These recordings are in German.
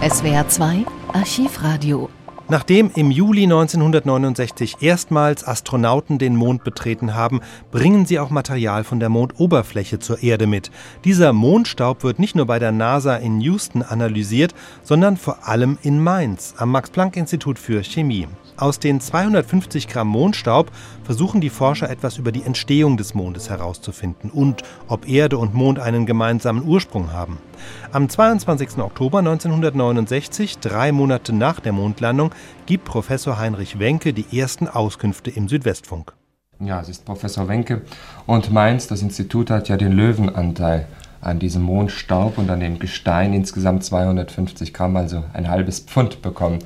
SWR 2 Archivradio Nachdem im Juli 1969 erstmals Astronauten den Mond betreten haben, bringen sie auch Material von der Mondoberfläche zur Erde mit. Dieser Mondstaub wird nicht nur bei der NASA in Houston analysiert, sondern vor allem in Mainz am Max-Planck-Institut für Chemie. Aus den 250 Gramm Mondstaub versuchen die Forscher etwas über die Entstehung des Mondes herauszufinden und ob Erde und Mond einen gemeinsamen Ursprung haben. Am 22. Oktober 1969, drei Monate nach der Mondlandung, gibt Professor Heinrich Wenke die ersten Auskünfte im Südwestfunk. Ja, es ist Professor Wenke und Mainz, das Institut hat ja den Löwenanteil an diesem Mondstaub und an dem Gestein insgesamt 250 Gramm, also ein halbes Pfund bekommen.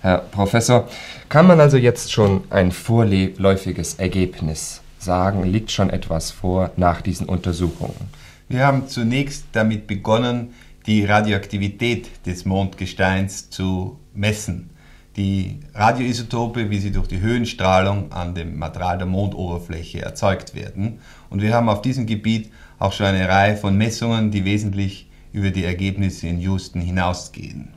Herr Professor, kann man also jetzt schon ein vorläufiges Ergebnis sagen? Liegt schon etwas vor nach diesen Untersuchungen? Wir haben zunächst damit begonnen, die Radioaktivität des Mondgesteins zu messen. Die Radioisotope, wie sie durch die Höhenstrahlung an dem Material der Mondoberfläche erzeugt werden. Und wir haben auf diesem Gebiet auch schon eine Reihe von Messungen, die wesentlich über die Ergebnisse in Houston hinausgehen.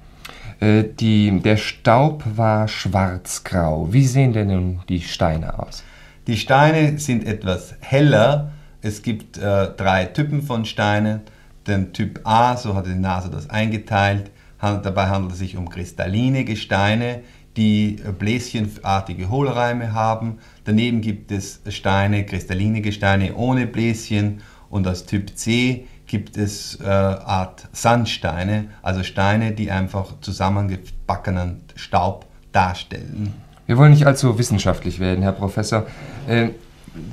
Äh, die, der Staub war schwarzgrau. Wie sehen denn nun die Steine aus? Die Steine sind etwas heller. Es gibt äh, drei Typen von Steinen. Den Typ A, so hat die NASA das eingeteilt. Dabei handelt es sich um kristalline Gesteine, die bläschenartige Hohlräume haben. Daneben gibt es Steine, kristalline Gesteine ohne Bläschen. Und das Typ C gibt es äh, Art Sandsteine, also Steine, die einfach zusammengebackenen Staub darstellen. Wir wollen nicht allzu wissenschaftlich werden, Herr Professor. Äh,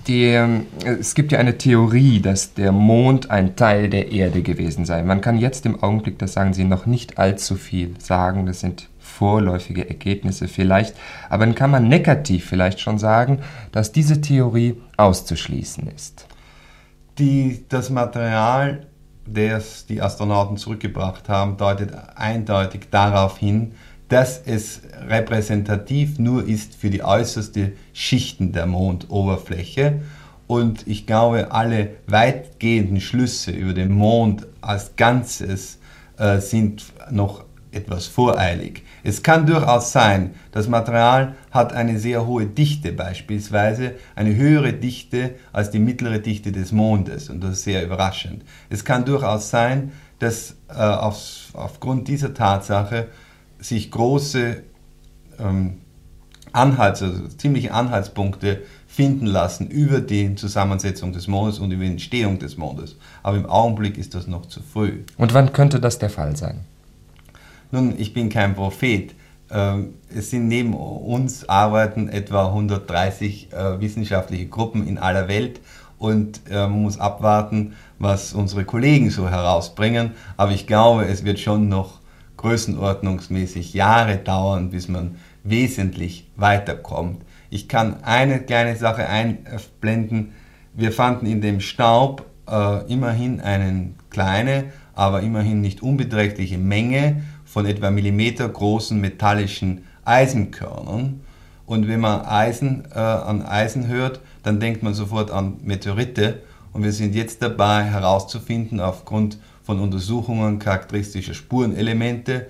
die, äh, es gibt ja eine Theorie, dass der Mond ein Teil der Erde gewesen sei. Man kann jetzt im Augenblick, das sagen Sie, noch nicht allzu viel sagen. Das sind vorläufige Ergebnisse vielleicht. Aber dann kann man negativ vielleicht schon sagen, dass diese Theorie auszuschließen ist die, das Material, das die Astronauten zurückgebracht haben, deutet eindeutig darauf hin, dass es repräsentativ nur ist für die äußerste Schichten der Mondoberfläche. Und ich glaube, alle weitgehenden Schlüsse über den Mond als Ganzes äh, sind noch etwas voreilig. Es kann durchaus sein, das Material hat eine sehr hohe Dichte beispielsweise, eine höhere Dichte als die mittlere Dichte des Mondes und das ist sehr überraschend. Es kann durchaus sein, dass äh, auf, aufgrund dieser Tatsache sich große ähm, Anhalts, also ziemliche Anhaltspunkte finden lassen über die Zusammensetzung des Mondes und über die Entstehung des Mondes. Aber im Augenblick ist das noch zu früh. Und wann könnte das der Fall sein? Nun, ich bin kein Prophet. Ähm, es sind neben uns arbeiten etwa 130 äh, wissenschaftliche Gruppen in aller Welt und äh, man muss abwarten, was unsere Kollegen so herausbringen. Aber ich glaube, es wird schon noch größenordnungsmäßig Jahre dauern, bis man wesentlich weiterkommt. Ich kann eine kleine Sache einblenden. Wir fanden in dem Staub äh, immerhin eine kleine, aber immerhin nicht unbeträchtliche Menge von etwa Millimeter großen metallischen Eisenkörnern. Und wenn man Eisen äh, an Eisen hört, dann denkt man sofort an Meteorite. Und wir sind jetzt dabei herauszufinden, aufgrund von Untersuchungen charakteristischer Spurenelemente,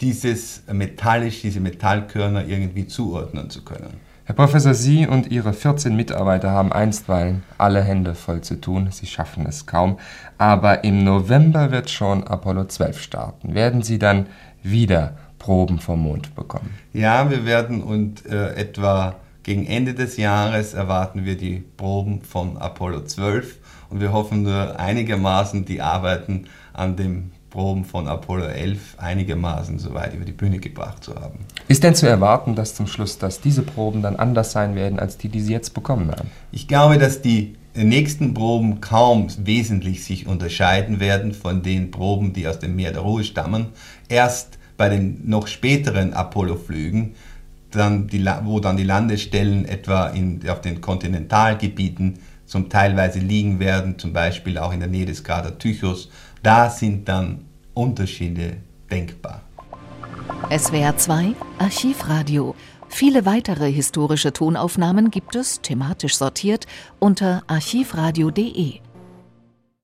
dieses metallisch, diese Metallkörner irgendwie zuordnen zu können. Herr Professor, Sie und Ihre 14 Mitarbeiter haben einstweilen alle Hände voll zu tun. Sie schaffen es kaum. Aber im November wird schon Apollo 12 starten. Werden Sie dann wieder Proben vom Mond bekommen. Ja, wir werden und äh, etwa gegen Ende des Jahres erwarten wir die Proben von Apollo 12 und wir hoffen nur einigermaßen die Arbeiten an den Proben von Apollo 11 einigermaßen soweit über die Bühne gebracht zu haben. Ist denn zu erwarten, dass zum Schluss, dass diese Proben dann anders sein werden als die, die Sie jetzt bekommen haben? Ich glaube, dass die nächsten Proben kaum wesentlich sich unterscheiden werden von den Proben, die aus dem Meer der Ruhe stammen. Erst bei den noch späteren Apollo-Flügen, dann die, wo dann die Landestellen etwa in, auf den Kontinentalgebieten zum teilweise liegen werden, zum Beispiel auch in der Nähe des Krater Tychus, da sind dann Unterschiede denkbar. SWR 2 Archivradio Viele weitere historische Tonaufnahmen gibt es, thematisch sortiert, unter archivradio.de.